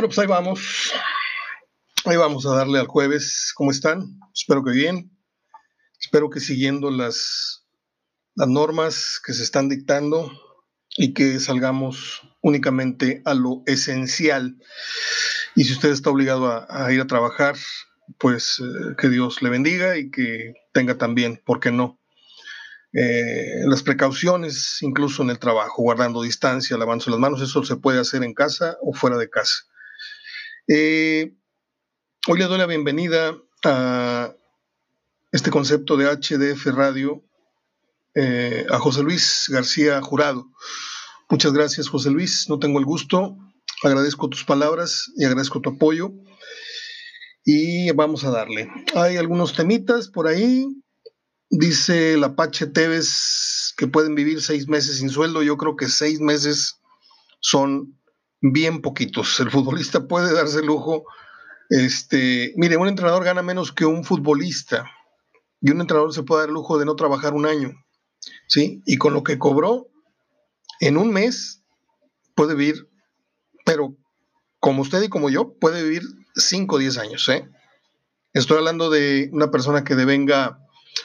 Bueno, pues ahí vamos. Ahí vamos a darle al jueves. ¿Cómo están? Espero que bien. Espero que siguiendo las, las normas que se están dictando y que salgamos únicamente a lo esencial. Y si usted está obligado a, ir a trabajar, pues eh, que Dios le bendiga y que tenga también, ¿por qué no? Eh, las precauciones, incluso en el trabajo, guardando distancia, lavándose las manos, eso se puede hacer en casa o fuera de casa. Eh, hoy le doy la bienvenida a este concepto de HDF Radio eh, a José Luis García Jurado. Muchas gracias, José Luis. No tengo el gusto. Agradezco tus palabras y agradezco tu apoyo. Y vamos a darle. Hay algunos temitas por ahí. Dice la Apache Tevez que pueden vivir seis meses sin sueldo. Yo creo que seis meses son bien poquitos. El futbolista puede darse lujo. Este, mire, un entrenador gana menos que un futbolista y un entrenador se puede dar el lujo de no trabajar un año, ¿sí? Y con lo que cobró en un mes puede vivir, pero como usted y como yo, puede vivir 5 o 10 años, ¿eh? Estoy hablando de una persona que devenga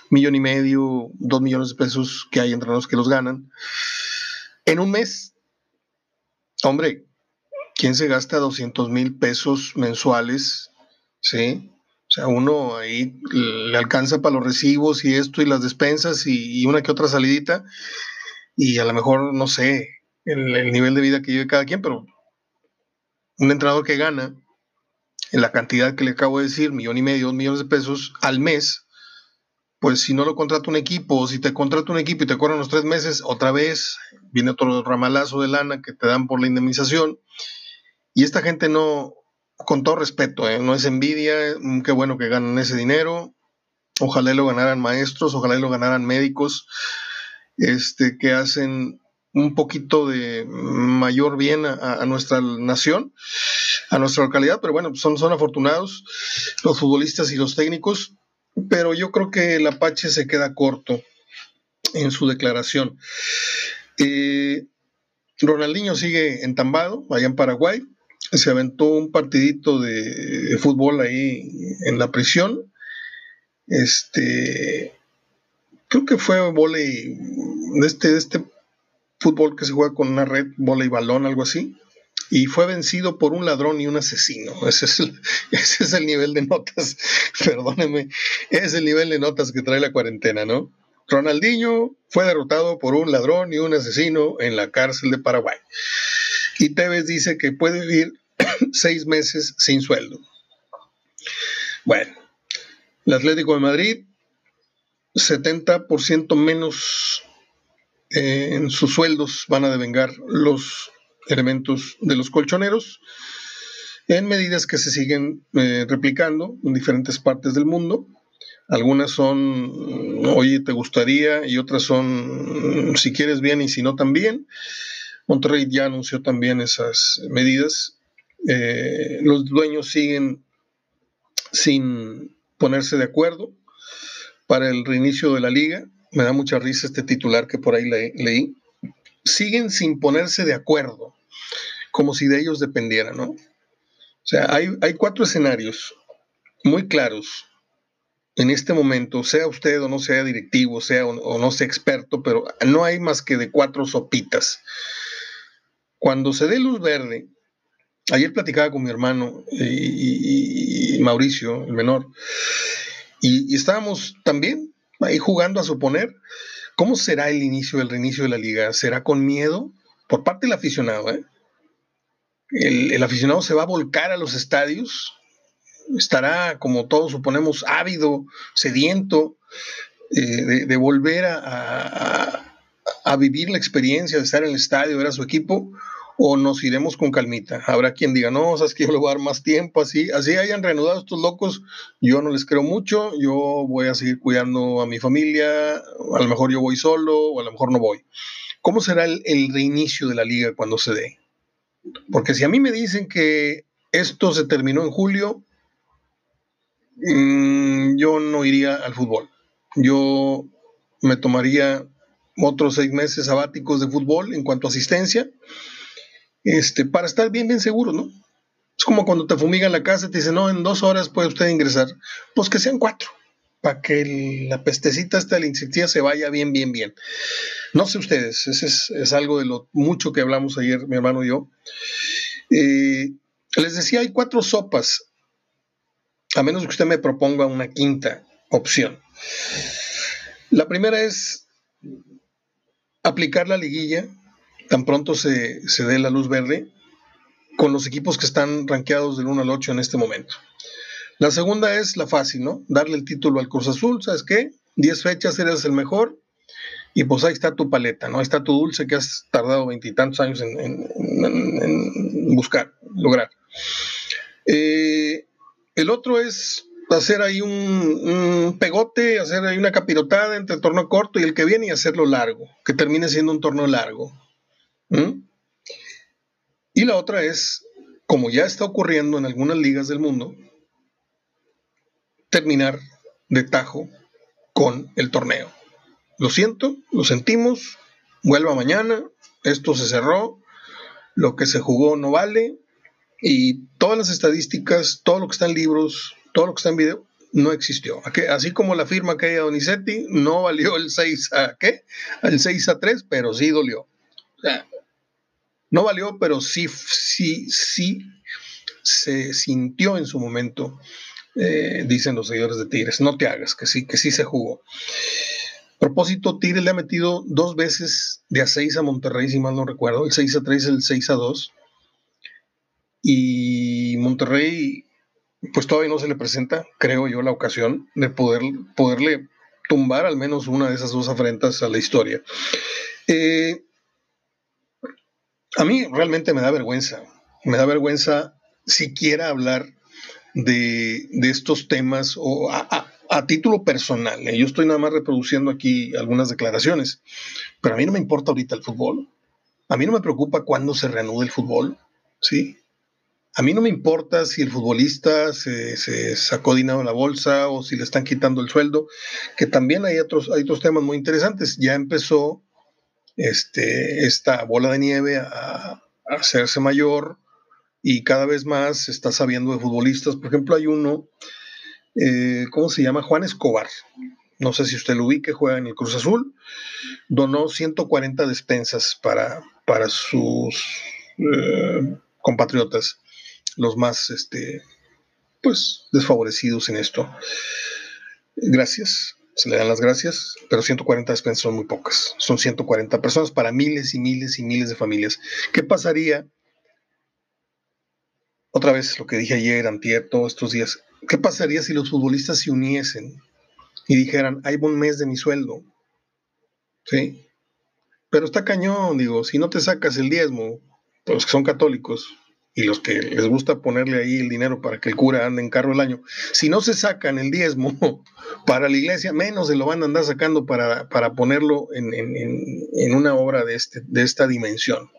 millón y medio, dos millones de pesos, que hay entrenadores que los ganan. En un mes, hombre, ¿quién se gasta 200 mil pesos mensuales? ¿Sí? O sea, uno ahí le alcanza para los recibos y esto y las despensas y, una que otra salidita y a lo mejor, no sé, el, el, nivel de vida que vive cada quien, pero un entrenador que gana en la cantidad que le acabo de decir, millón y medio, dos millones de pesos al mes, pues si no lo contrata un equipo, o si te contrata un equipo y te cobran los tres meses, otra vez viene otro ramalazo de lana que te dan por la indemnización y esta gente no, con todo respeto, ¿eh? no es envidia, mm, qué bueno que ganan ese dinero, ojalá lo ganaran maestros, ojalá lo ganaran médicos, este, que hacen un poquito de mayor bien a, nuestra nación, a nuestra localidad, pero bueno, son, son afortunados los futbolistas y los técnicos, pero yo creo que el Apache se queda corto en su declaración. Eh, Ronaldinho sigue entambado allá en Paraguay, se aventó un partidito de, fútbol ahí en la prisión. Este, creo que fue volei, este, este fútbol que se juega con una red, volei balón, algo así. Y fue vencido por un ladrón y un asesino. Ese es el, ese es el nivel de notas, perdóneme, es el nivel de notas que trae la cuarentena, ¿no? Ronaldinho fue derrotado por un ladrón y un asesino en la cárcel de Paraguay. Y Tevez dice que puede vivir seis meses sin sueldo. Bueno, el Atlético de Madrid, 70% menos eh, en sus sueldos van a devengar los elementos de los colchoneros en medidas que se siguen eh, replicando en diferentes partes del mundo. Algunas son, oye, te gustaría, y otras son, si quieres bien y si no también. Monterrey ya anunció también esas medidas. Eh, los dueños siguen sin ponerse de acuerdo para el reinicio de la liga. Me da mucha risa este titular que por ahí leí. Siguen sin ponerse de acuerdo, como si de ellos dependiera, ¿no? O sea, hay, hay cuatro escenarios muy claros en este momento, sea usted o no sea directivo, sea o no sea experto, pero no hay más que de cuatro sopitas. Cuando se dé luz verde, ayer platicaba con mi hermano y, Mauricio, el menor, y, estábamos también ahí jugando a suponer cómo será el inicio, el reinicio de la liga. ¿Será con miedo? Por parte del aficionado, ¿eh? El, aficionado se va a volcar a los estadios, estará, como todos suponemos, ávido, sediento eh, de, volver a, a, vivir la experiencia de estar en el estadio, ver a su equipo, o nos iremos con calmita. Habrá quien diga, no, sabes que yo le voy a dar más tiempo, así, así hayan reanudado estos locos, yo no les creo mucho, yo voy a seguir cuidando a mi familia, a lo mejor yo voy solo, o a lo mejor no voy. ¿Cómo será el, reinicio de la liga cuando se dé? Porque si a mí me dicen que esto se terminó en julio, mm, yo no iría al fútbol. Yo me tomaría otros seis meses sabáticos de fútbol en cuanto a asistencia este, para estar bien, bien seguro, ¿no? Es como cuando te fumigan la casa y te dicen, no, en dos horas puede usted ingresar. Pues que sean cuatro, para que la pestecita de la insecticida se vaya bien, bien, bien. No sé ustedes, ese es, algo de lo mucho que hablamos ayer, mi hermano y yo. Eh, les decía, hay cuatro sopas, a menos que usted me proponga una quinta opción. La primera es aplicar la liguilla, tan pronto se, se dé la luz verde, con los equipos que están rankeados del 1 al 8 en este momento. La segunda es la fácil, ¿no? Darle el título al Cruz Azul, ¿sabes qué? 10 fechas, eres el mejor, y pues ahí está tu paleta, ¿no? Ahí está tu dulce que has tardado veintitantos años en, buscar, lograr. Eh, el otro es hacer ahí un, pegote, hacer ahí una capirotada entre el torneo corto y el que viene y hacerlo largo, que termine siendo un torneo largo. Y la otra es, como ya está ocurriendo en algunas ligas del mundo, terminar de tajo con el torneo. Lo siento, lo sentimos, vuelva mañana, esto se cerró, lo que se jugó no vale y todas las estadísticas, todo lo que está en libros, todo lo que está en video, no existió. Así como la firma que hay a Donizetti, no valió el 6 a qué? El 6 a 3, pero sí dolió. No valió, pero sí, sí, sí se sintió en su momento, eh, dicen los seguidores de Tigres. No te hagas, que sí, que sí se jugó. A propósito, Tigres le ha metido dos veces de a 6 a Monterrey, si mal no recuerdo. El 6 a 3, el 6 a 2. Y Monterrey, pues todavía no se le presenta, creo yo, la ocasión de poder, poderle tumbar al menos una de esas dos afrentas a la historia. Eh, a mí realmente me da vergüenza, me da vergüenza siquiera hablar de, estos temas o a, título personal. ¿eh? Yo estoy nada más reproduciendo aquí algunas declaraciones, pero a mí no me importa ahorita el fútbol. A mí no me preocupa cuándo se reanude el fútbol, ¿sí? A mí no me importa si el futbolista se, se, sacó dinero de la bolsa o si le están quitando el sueldo, que también hay otros, hay otros temas muy interesantes. Ya empezó este, esta bola de nieve a, hacerse mayor y cada vez más se está sabiendo de futbolistas. Por ejemplo, hay uno, eh, ¿cómo se llama? Juan Escobar. No sé si usted lo ubique, juega en el Cruz Azul. Donó 140 despensas para, para sus eh, compatriotas, los más este, pues, desfavorecidos en esto. Gracias se le dan las gracias, pero 140 despensas son muy pocas. Son 140 personas para miles y miles y miles de familias. ¿Qué pasaría? Otra vez lo que dije ayer, antier, todos estos días. ¿Qué pasaría si los futbolistas se uniesen y dijeran, hay un mes de mi sueldo? ¿Sí? Pero está cañón, digo, si no te sacas el diezmo, los que son católicos, y los que les gusta ponerle ahí el dinero para que el cura ande en carro el año, si no se sacan el diezmo para la iglesia, menos se lo van a andar sacando para, ponerlo en, una obra de, este, de esta dimensión.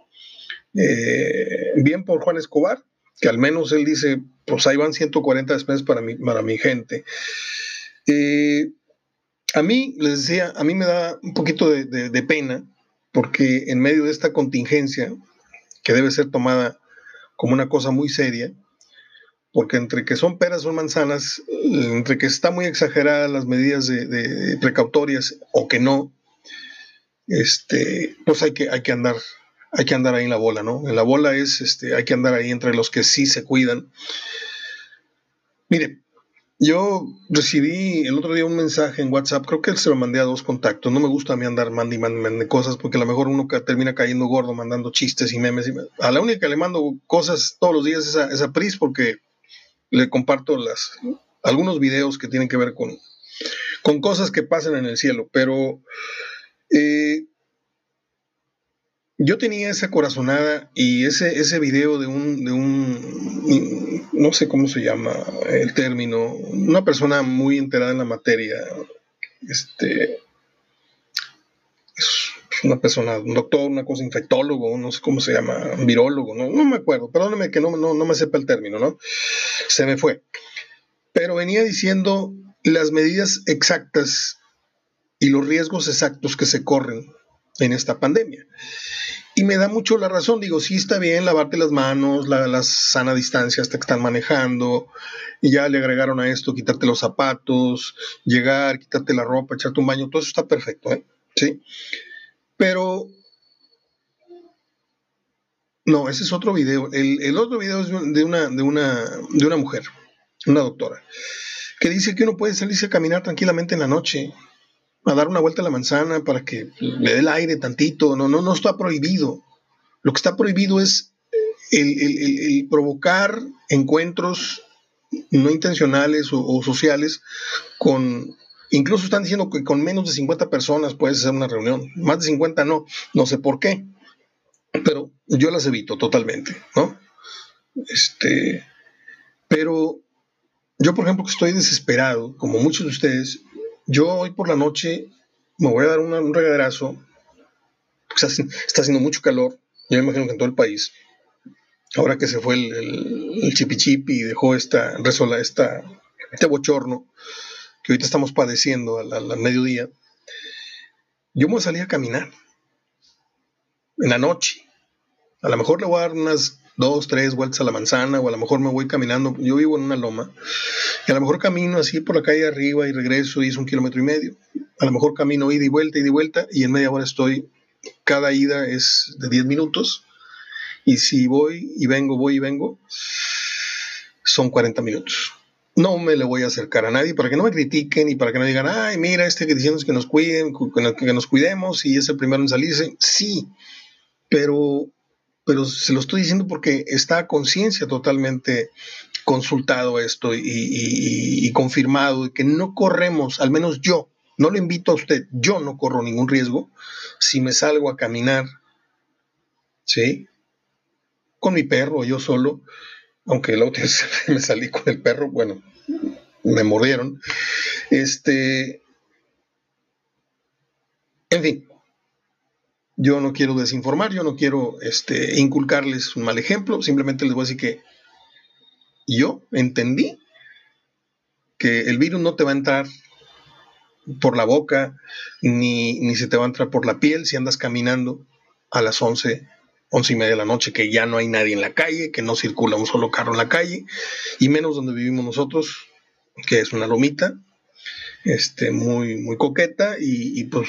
Eh, bien por Juan Escobar, que al menos él dice, pues ahí van 140 despensas para mi, para mi gente. Eh, a mí, les decía, a mí me da un poquito de pena, porque en medio de esta contingencia, que debe ser tomada como una cosa muy seria, porque entre que son peras son manzanas, entre que está muy exageradas las medidas de, precautorias o que no, este, pues hay que, hay que andar, hay que andar ahí en la bola, ¿no? En la bola es, este, hay que andar ahí entre los que sí se cuidan. Mire, yo recibí el otro día un mensaje en WhatsApp, creo que se lo mandé a dos contactos. No me gusta a mí andar mandando cosas porque a lo mejor uno termina cayendo gordo mandando chistes y memes. A la única que le mando cosas todos los días es a, es Pris porque le comparto las, algunos videos que tienen que ver con, con cosas que pasan en el cielo. Pero eh, yo tenía esa corazonada y ese, ese video de un, de un, no sé cómo se llama el término, una persona muy enterada en la materia, este, es una persona, un doctor, una cosa, infectólogo, no sé cómo se llama, virólogo, no, no me acuerdo, perdóneme que no, no, no me sepa el término, ¿no? Se me fue. Pero venía diciendo las medidas exactas y los riesgos exactos que se corren en esta pandemia. Y me da mucho la razón, digo, sí está bien lavarte las manos, la, sana distancia hasta que están manejando, y ya le agregaron a esto quitarte los zapatos, llegar, quitarte la ropa, echarte un baño, todo eso está perfecto, ¿eh? Sí. Pero no, ese es otro video. El, otro video es de una, de, una, de una mujer, una doctora, que dice que uno puede salirse a caminar tranquilamente en la noche a dar una vuelta a la manzana para que le dé el aire tantito. No, no, no está prohibido. Lo que está prohibido es el, provocar encuentros no intencionales o, sociales con, incluso están diciendo que con menos de 50 personas puedes hacer una reunión. Más de 50 no, no sé por qué. Pero yo las evito totalmente, ¿no? Este, pero yo, por ejemplo, que estoy desesperado, como muchos de ustedes, yo hoy por la noche me voy a dar un regaderazo. Está, está haciendo mucho calor. Yo me imagino que en todo el país. Ahora que se fue el, el, chipichipi y dejó esta, resola, esta, este bochorno que ahorita estamos padeciendo al, al, mediodía, yo me voy a salir a caminar en la noche. A lo mejor le voy a dar unas dos, tres vueltas a la manzana, o a lo mejor me voy caminando, yo vivo en una loma, y a lo mejor camino así por la calle arriba y regreso y es un kilómetro y medio. A lo mejor camino ida y vuelta, ida y vuelta, y en media hora estoy, cada ida es de 10 minutos, y si voy y vengo, voy y vengo, son 40 minutos. No me le voy a acercar a nadie para que no me critiquen y para que no digan, ay, mira, este que diciendo que nos cuiden, que nos cuidemos y es el primero en salirse. Sí, pero pero se lo estoy diciendo porque está a conciencia totalmente consultado esto y, confirmado que no corremos, al menos yo, no lo invito a usted, yo no corro ningún riesgo si me salgo a caminar, ¿sí? Con mi perro, yo solo, aunque la otra vez me salí con el perro, bueno, me mordieron, este, en fin, yo no quiero desinformar, yo no quiero este, inculcarles un mal ejemplo, simplemente les voy a decir que yo entendí que el virus no te va a entrar por la boca, ni, ni, se te va a entrar por la piel si andas caminando a las 11, 11 y media de la noche, que ya no hay nadie en la calle, que no circula un solo carro en la calle, y menos donde vivimos nosotros, que es una lomita, este, muy, muy coqueta, y, y pues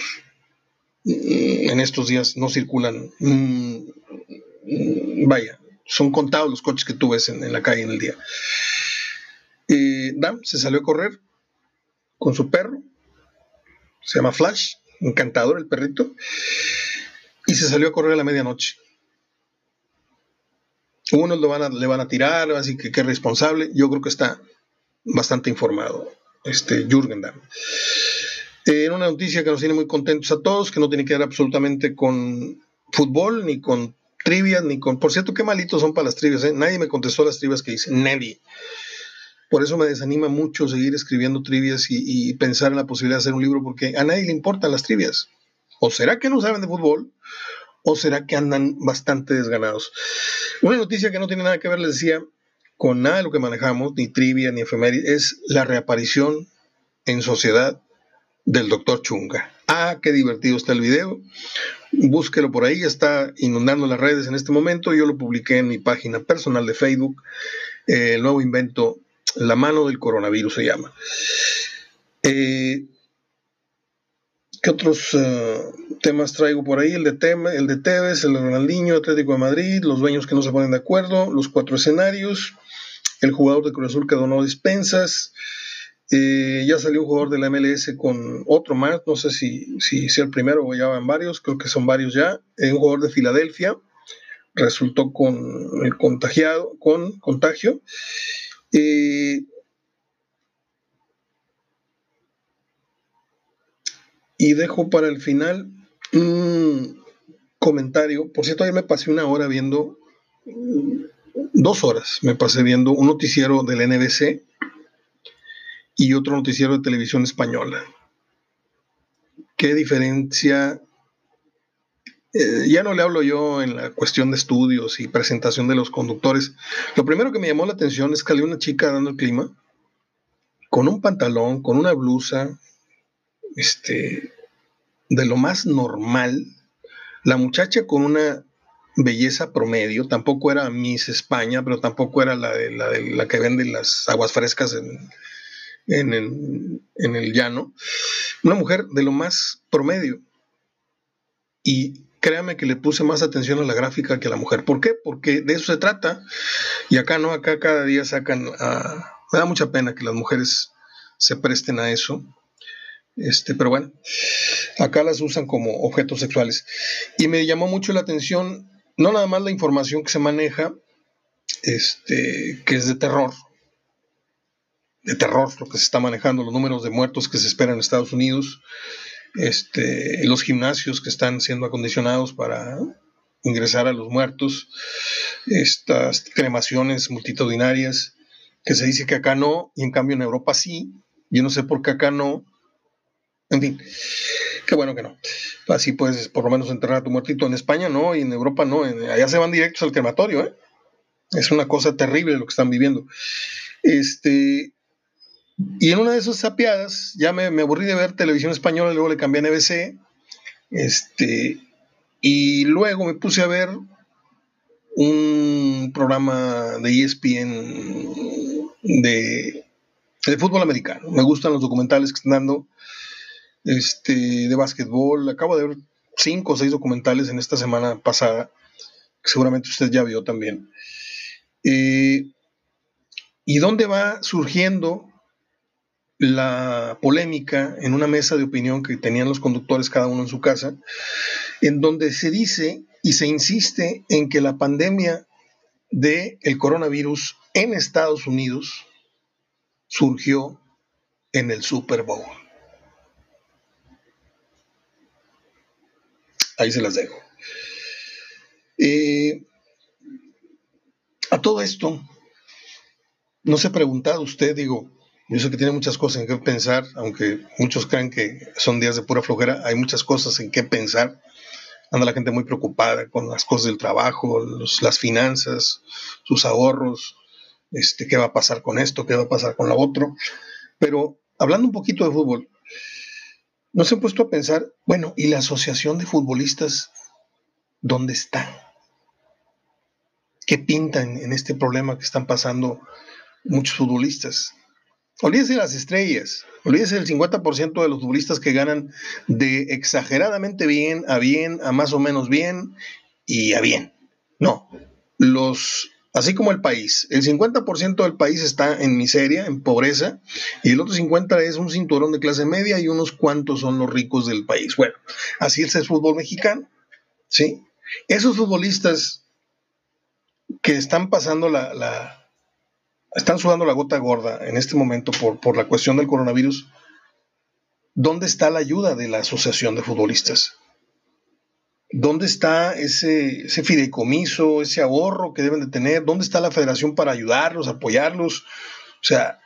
en estos días no circulan. Mm, vaya, son contados los coches que tú ves en, la calle en el día. Dan se salió a correr con su perro, se llama Flash, encantador el perrito, y se salió a correr a la medianoche. Unos lo van le van a tirar, así que qué responsable. Yo creo que está bastante informado este Jürgen Damm en una noticia que nos tiene muy contentos a todos, que no tiene que ver absolutamente con fútbol, ni con trivias, ni con... Por cierto, qué malitos son para las trivias, ¿eh? Nadie me contestó las trivias que hice, nadie. Por eso me desanima mucho seguir escribiendo trivias y, pensar en la posibilidad de hacer un libro, porque a nadie le importan las trivias. O será que no saben de fútbol, o será que andan bastante desganados. Una noticia que no tiene nada que ver, les decía, con nada de lo que manejamos, ni trivia, ni efeméride, es la reaparición en sociedad del doctor Chunga. Ah, qué divertido está el video. Búsquelo por ahí, está inundando las redes en este momento. Yo lo publiqué en mi página personal de Facebook. Eh, el nuevo invento, La mano del coronavirus se llama. Eh, ¿Qué otros eh, temas traigo por ahí? El de, Teme, el de Tevez, el de Ronaldinho, Atlético de Madrid, los dueños que no se ponen de acuerdo, los cuatro escenarios, el jugador de Cruz Azul que donó dispensas, eh, ya salió un jugador de la MLS con otro más, no sé si, si el primero o ya van varios, creo que son varios ya. Eh, un jugador de Filadelfia resultó con el contagiado, con contagio. Eh, y dejo para el final un comentario. Por cierto, ayer me pasé una hora viendo, dos horas me pasé viendo un noticiero del NBC y otro noticiero de televisión española. ¿Qué diferencia? Eh, ya no le hablo yo en la cuestión de estudios y presentación de los conductores. Lo primero que me llamó la atención es que había una chica dando el clima con un pantalón, con una blusa, este, de lo más normal. La muchacha con una belleza promedio, tampoco era Miss España, pero tampoco era la de la, de, la que vende las aguas frescas en, en, el, en el llano. Una mujer de lo más promedio. Y créame que le puse más atención a la gráfica que a la mujer. ¿Por qué? Porque de eso se trata. Y acá no, acá cada día sacan a... Me da mucha pena que las mujeres se presten a eso. Este, pero bueno, acá las usan como objetos sexuales. Y me llamó mucho la atención, no nada más la información que se maneja, este, que es de terror, de terror lo que se está manejando, los números de muertos que se esperan en Estados Unidos, este, los gimnasios que están siendo acondicionados para ingresar a los muertos, estas cremaciones multitudinarias, que se dice que acá no, y en cambio en Europa sí, yo no sé por qué acá no, en fin, qué bueno que no. Así puedes por lo menos enterrar a tu muertito. En España no, y en Europa no, allá se van directos al crematorio, ¿eh? Es una cosa terrible lo que están viviendo. Este, y en una de esas sapiadas, ya me, aburrí de ver televisión española, luego le cambié a NBC, este, y luego me puse a ver un programa de ESPN de, de fútbol americano. Me gustan los documentales que están dando este, de básquetbol. Acabo de ver cinco o seis documentales en esta semana pasada, que seguramente usted ya vio también. Eh, ¿Y dónde va surgiendo la polémica en una mesa de opinión que tenían los conductores cada uno en su casa, en donde se dice y se insiste en que la pandemia del el coronavirus en Estados Unidos surgió en el Super Bowl. Ahí se las dejo. Eh, a todo esto, no se ha preguntado usted, digo, yo sé que tiene muchas cosas en qué pensar, aunque muchos creen que son días de pura flojera, hay muchas cosas en qué pensar. Anda la gente muy preocupada con las cosas del trabajo, las finanzas, sus ahorros, este, qué va a pasar con esto, qué va a pasar con lo otro. Pero hablando un poquito de fútbol, ¿no se han puesto a pensar, bueno, ¿y la asociación de futbolistas dónde está? ¿Qué pintan en este problema que están pasando muchos futbolistas? Olvídese de las estrellas, olvídese del 50% de los futbolistas que ganan de exageradamente bien a bien, a más o menos bien y a bien. No, los, así como el país, el 50% del país está en miseria, en pobreza, y el otro 50% es un cinturón de clase media y unos cuantos son los ricos del país. Bueno, así es el fútbol mexicano, ¿sí? Esos futbolistas que están pasando la están sudando la gota gorda en este momento por, por la cuestión del coronavirus, ¿dónde está la ayuda de la Asociación de Futbolistas? ¿Dónde está ese, ese fideicomiso, ese ahorro que deben de tener? ¿Dónde está la federación para ayudarlos, apoyarlos? O sea,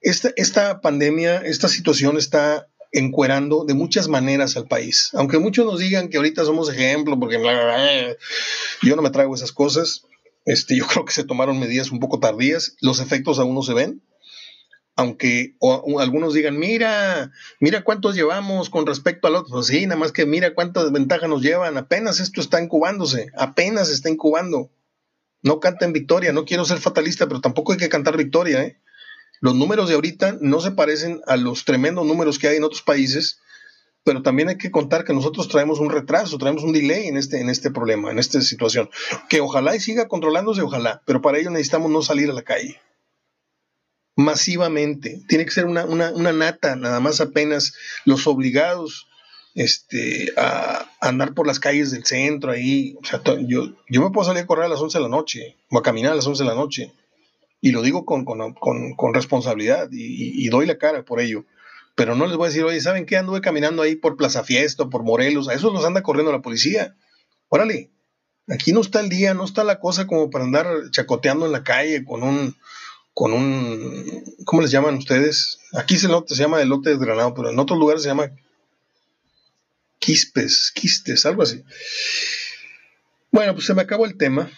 esta, esta pandemia, esta situación está encuerando de muchas maneras al país. Aunque muchos nos digan que ahorita somos ejemplo, porque yo no me traigo esas cosas, este, yo creo que se tomaron medidas un poco tardías, los efectos aún no se ven, aunque algunos digan, mira, mira cuántos llevamos con respecto al otro, pues sí, nada más que mira cuántas desventajas nos llevan, apenas esto está incubándose, apenas está incubando. No canten victoria, no quiero ser fatalista, pero tampoco hay que cantar victoria. ¿eh? Los números de ahorita no se parecen a los tremendos números que hay en otros países, pero también hay que contar que nosotros traemos un retraso, traemos un delay en este, en este problema, en esta situación, que ojalá y siga controlándose, ojalá, pero para ello necesitamos no salir a la calle. Masivamente, tiene que ser una, nata, nada más apenas los obligados este, a, andar por las calles del centro ahí, o sea, yo, yo me puedo salir a correr a las 11 de la noche o a caminar a las 11 de la noche, y lo digo con, con, responsabilidad y doy la cara por ello pero no les voy a decir, oye, ¿saben qué? Anduve caminando ahí por Plaza Fiesta, por Morelos, a eso los anda corriendo la policía. Órale, aquí no está el día, no está la cosa como para andar chacoteando en la calle con un, con un, ¿cómo les llaman ustedes? Aquí se, se llama elote desgranado, pero en otros lugares se llama quispes, quistes, algo así. Bueno, pues se me acabó el tema.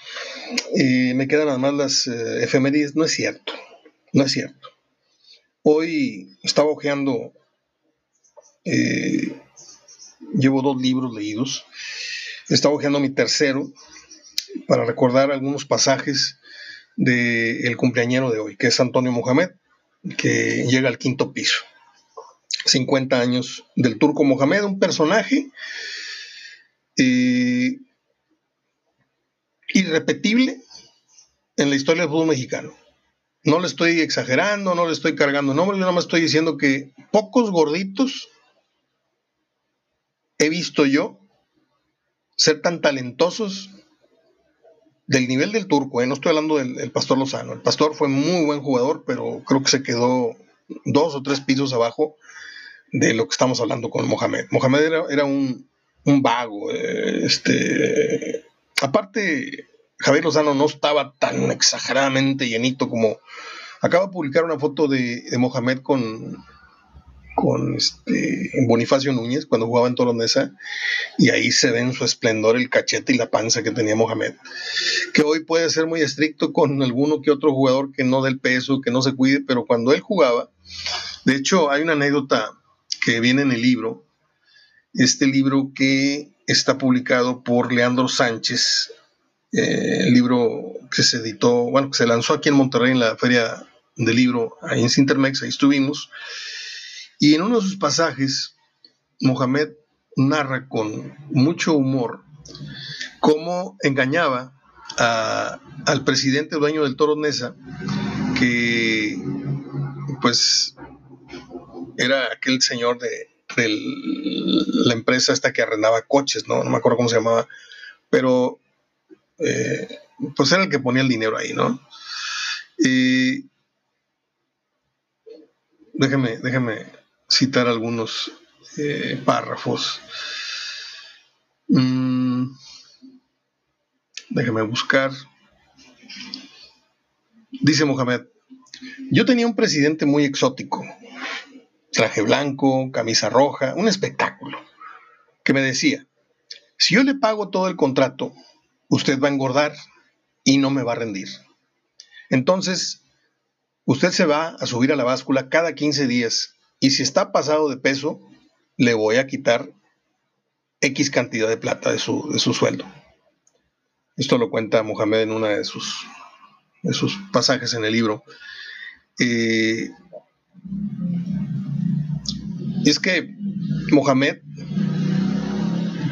y me quedan nada más las eh. No es cierto, no es cierto. Hoy estaba hojeando, eh, llevo dos libros leídos, estaba hojeando mi tercero para recordar algunos pasajes del cumpleañero de hoy, que es Antonio Mohamed, que llega al quinto piso. 50 años del turco Mohamed, un personaje eh, irrepetible en la historia del fútbol mexicano. No le estoy exagerando, no le estoy cargando nombres, yo nada más estoy diciendo que pocos gorditos he visto yo ser tan talentosos del nivel del turco, ¿eh? no estoy hablando del, Pastor Lozano. El Pastor fue muy buen jugador, pero creo que se quedó dos o tres pisos abajo de lo que estamos hablando con Mohamed. Mohamed era, un, vago. Eh, este, aparte, Javier Lozano no estaba tan exageradamente llenito como... Acaba de publicar una foto de, Mohamed con, con este Bonifacio Núñez cuando jugaba en Toronesa y ahí se ve en su esplendor el cachete y la panza que tenía Mohamed que hoy puede ser muy estricto con alguno que otro jugador que no dé el peso que no se cuide pero cuando él jugaba de hecho hay una anécdota que viene en el libro este libro que está publicado por Leandro Sánchez eh, el libro que se editó bueno que se lanzó aquí en Monterrey en la feria del libro ahí en Sintermex ahí estuvimos y en uno de sus pasajes, Mohamed narra con mucho humor cómo engañaba al presidente dueño del Toro Nesa, que pues era aquel señor de, la empresa esta que arrendaba coches, ¿no? No me acuerdo cómo se llamaba, pero eh, pues era el que ponía el dinero ahí, ¿no? Y déjeme, citar algunos eh, párrafos. Mm, déjeme buscar. Dice Mohamed, yo tenía un presidente muy exótico, traje blanco, camisa roja, un espectáculo, que me decía, si yo le pago todo el contrato, usted va a engordar y no me va a rendir. Entonces, usted se va a subir a la báscula cada 15 días y si está pasado de peso, le voy a quitar X cantidad de plata de su, de su sueldo. Esto lo cuenta Mohamed en uno de sus, de sus pasajes en el libro. Eh, es que Mohamed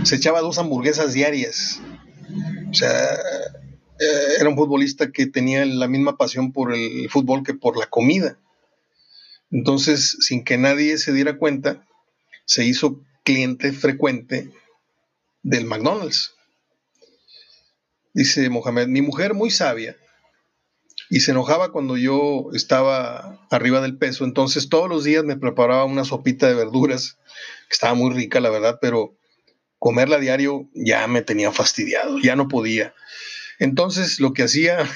se echaba dos hamburguesas diarias. O sea, eh, era un futbolista que tenía la misma pasión por el fútbol que por la comida. Entonces, sin que nadie se diera cuenta, se hizo cliente frecuente del McDonald's. Dice Mohamed, mi mujer muy sabia y se enojaba cuando yo estaba arriba del peso, entonces todos los días me preparaba una sopita de verduras, que estaba muy rica, la verdad, pero comerla a diario ya me tenía fastidiado, ya no podía. Entonces lo que hacía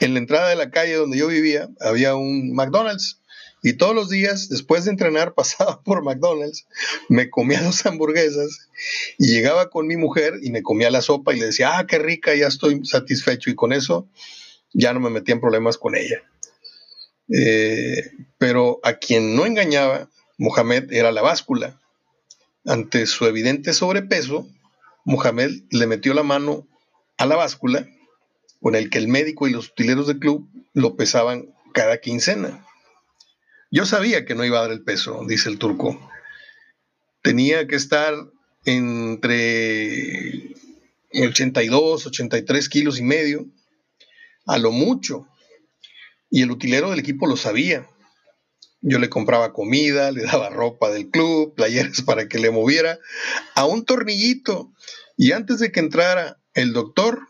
en la entrada de la calle donde yo vivía, había un McDonald's y todos los días, después de entrenar, pasaba por McDonald's, me comía dos hamburguesas y llegaba con mi mujer y me comía la sopa y le decía, ah, qué rica, ya estoy satisfecho. Y con eso ya no me metía en problemas con ella. Eh, pero a quien no engañaba, Mohamed era la báscula. Ante su evidente sobrepeso, Mohamed le metió la mano a la báscula con el que el médico y los utileros del club lo pesaban cada quincena. Yo sabía que no iba a dar el peso, dice el turco. Tenía que estar entre 82, 83 kilos y medio, a lo mucho. Y el utilero del equipo lo sabía. Yo le compraba comida, le daba ropa del club, playeras para que le moviera a un tornillito. Y antes de que entrara el doctor,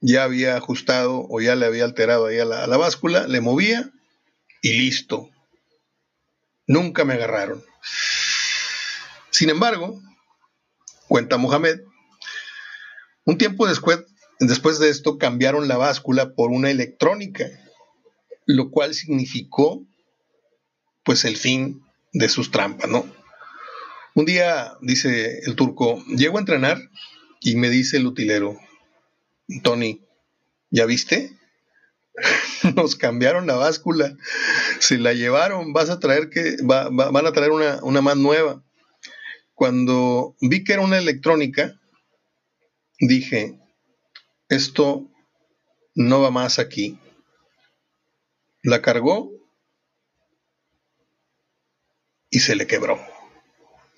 ya había ajustado o ya le había alterado ahí a la, báscula, le movía y listo. Nunca me agarraron. Sin embargo, cuenta Mohamed, un tiempo después, después de esto cambiaron la báscula por una electrónica, lo cual significó pues el fin de sus trampas, ¿no? Un día, dice el turco, llego a entrenar y me dice el utilero, Tony, ¿ya viste? nos cambiaron la báscula, se la llevaron, vas a traer que, van a traer una, una más nueva. Cuando vi que era una electrónica, dije, esto no va más aquí. La cargó y se le quebró.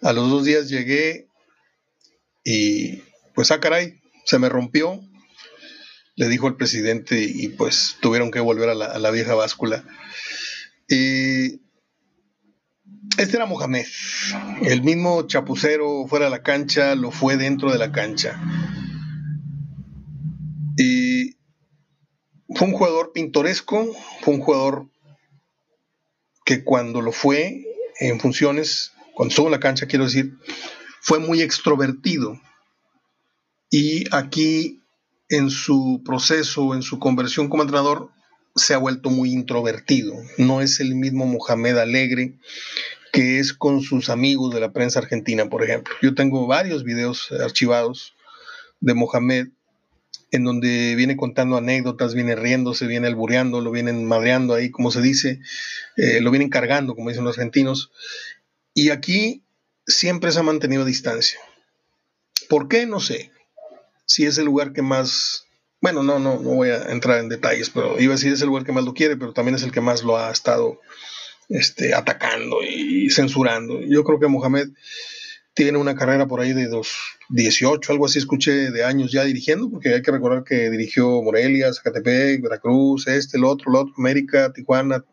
A los dos días llegué y pues, ah, caray, se me rompió, le dijo el presidente y pues tuvieron que volver a la, vieja báscula. Y este era Mohamed, el mismo chapucero fuera de la cancha, lo fue dentro de la cancha. Y fue un jugador pintoresco, fue un jugador que cuando lo fue en funciones, cuando estuvo en la cancha, quiero decir, fue muy extrovertido. Y aquí, en su proceso, en su conversión como entrenador, se ha vuelto muy introvertido. No es el mismo Mohamed alegre que es con sus amigos de la prensa argentina, por ejemplo. Yo tengo varios videos archivados de Mohamed en donde viene contando anécdotas, viene riéndose, viene albureando, lo vienen madreando ahí, como se dice, eh, lo vienen cargando, como dicen los argentinos. Y aquí siempre se ha mantenido distancia. ¿Por qué? No sé. Si es el lugar que más, bueno, no, no, no voy a entrar en detalles, pero iba a decir es el lugar que más lo quiere, pero también es el que más lo ha estado este, atacando y censurando. Yo creo que Mohamed tiene una carrera por ahí de dos 18, algo así escuché de años ya dirigiendo, porque hay que recordar que dirigió Morelia, Zacatepec, Veracruz, este, el otro, el otro, América, Tijuana,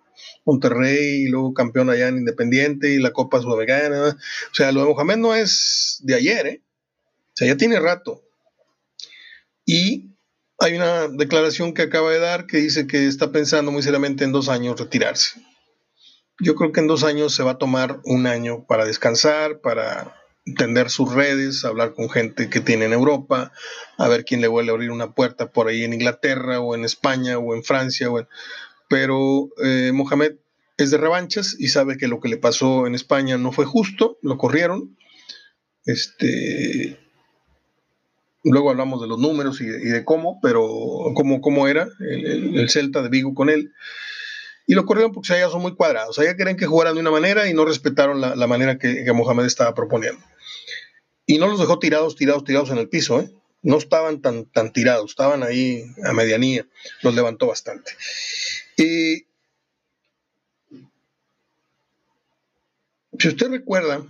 Monterrey, y luego campeón allá en Independiente y la Copa Sudamericana. O sea, lo de Mohamed no es de ayer, ¿eh? O sea, ya tiene rato. Y hay una declaración que acaba de dar que dice que está pensando muy seriamente en dos años retirarse. Yo creo que en dos años se va a tomar un año para descansar, para entender sus redes, hablar con gente que tiene en Europa, a ver quién le vuelve a abrir una puerta por ahí en Inglaterra o en España o en Francia. O Pero eh, Mohamed es de revanchas y sabe que lo que le pasó en España no fue justo, lo corrieron. Este, luego hablamos de los números y de, cómo, pero cómo, cómo era el, el, Celta de Vigo con él y lo corrieron porque allá son muy cuadrados. Allá querían que jugaran de una manera y no respetaron la, la manera que, que, Mohamed estaba proponiendo. Y no los dejó tirados, tirados, tirados en el piso, ¿eh? No estaban tan, tan tirados, estaban ahí a medianía, los levantó bastante. Y si usted recuerda,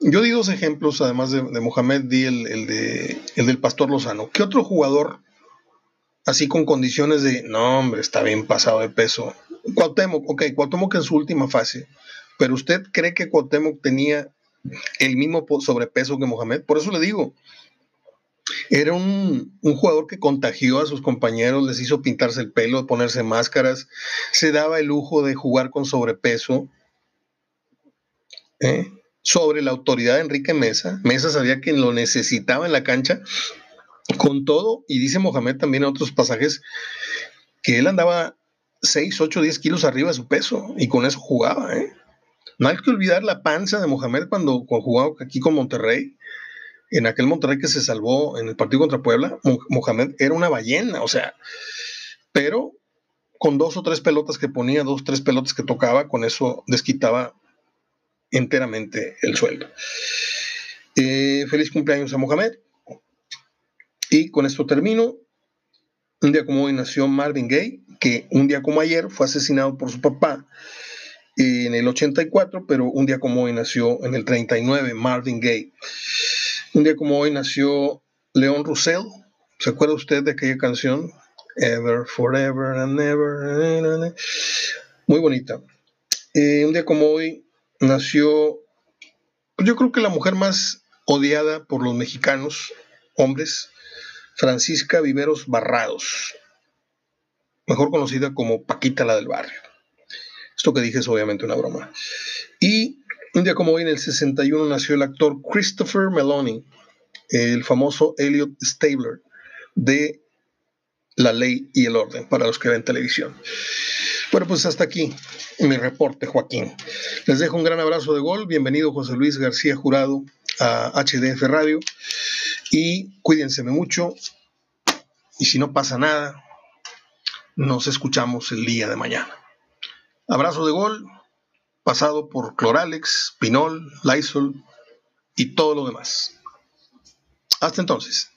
yo di dos ejemplos, además de, Mohamed, di el, el, de, el del Pastor Lozano. ¿Qué otro jugador, así con condiciones de, no, hombre, está bien pasado de peso? Cuauhtémoc, ok, Cuauhtémoc en su última fase, pero usted cree que Cuauhtémoc tenía el mismo sobrepeso que Mohamed. Por eso le digo, era un, jugador que contagió a sus compañeros, les hizo pintarse el pelo, ponerse máscaras, se daba el lujo de jugar con sobrepeso. ¿eh? Sobre la autoridad de Enrique Mesa. Mesa sabía que lo necesitaba en la cancha con todo, y dice Mohamed también en otros pasajes, que él andaba 6, 8, 10 kilos arriba de su peso y con eso jugaba. ¿eh? No hay que olvidar la panza de Mohamed cuando, jugaba aquí con Monterrey. En aquel Monterrey que se salvó en el partido contra Puebla, Mohamed era una ballena, o sea, pero con dos o tres pelotas que ponía, dos o tres pelotas que tocaba, con eso desquitaba enteramente el sueldo. Eh, feliz cumpleaños a Mohamed. Y con esto termino. Un día como hoy nació Marvin Gaye, que un día como ayer fue asesinado por su papá en el 84, pero un día como hoy nació en el 39 Marvin Gaye. Un día como hoy nació Leon Russell. ¿Se acuerda usted de aquella canción? Ever, forever and never. Muy bonita. Eh, un día como hoy nació, yo creo que la mujer más odiada por los mexicanos, hombres, Francisca Viveros Barrados, mejor conocida como Paquita la del barrio. Esto que dije es obviamente una broma. Y un día como hoy, en el 61, nació el actor Christopher Meloni, el famoso Elliot Stabler de La Ley y el Orden, para los que ven televisión. Bueno, pues hasta aquí mi reporte, Joaquín. Les dejo un gran abrazo de gol. Bienvenido José Luis García Jurado a HDF Radio. Y cuídense mucho. Y si no pasa nada, nos escuchamos el día de mañana. Abrazo de gol, pasado por Cloralex, Pinol, Lysol y todo lo demás. Hasta entonces.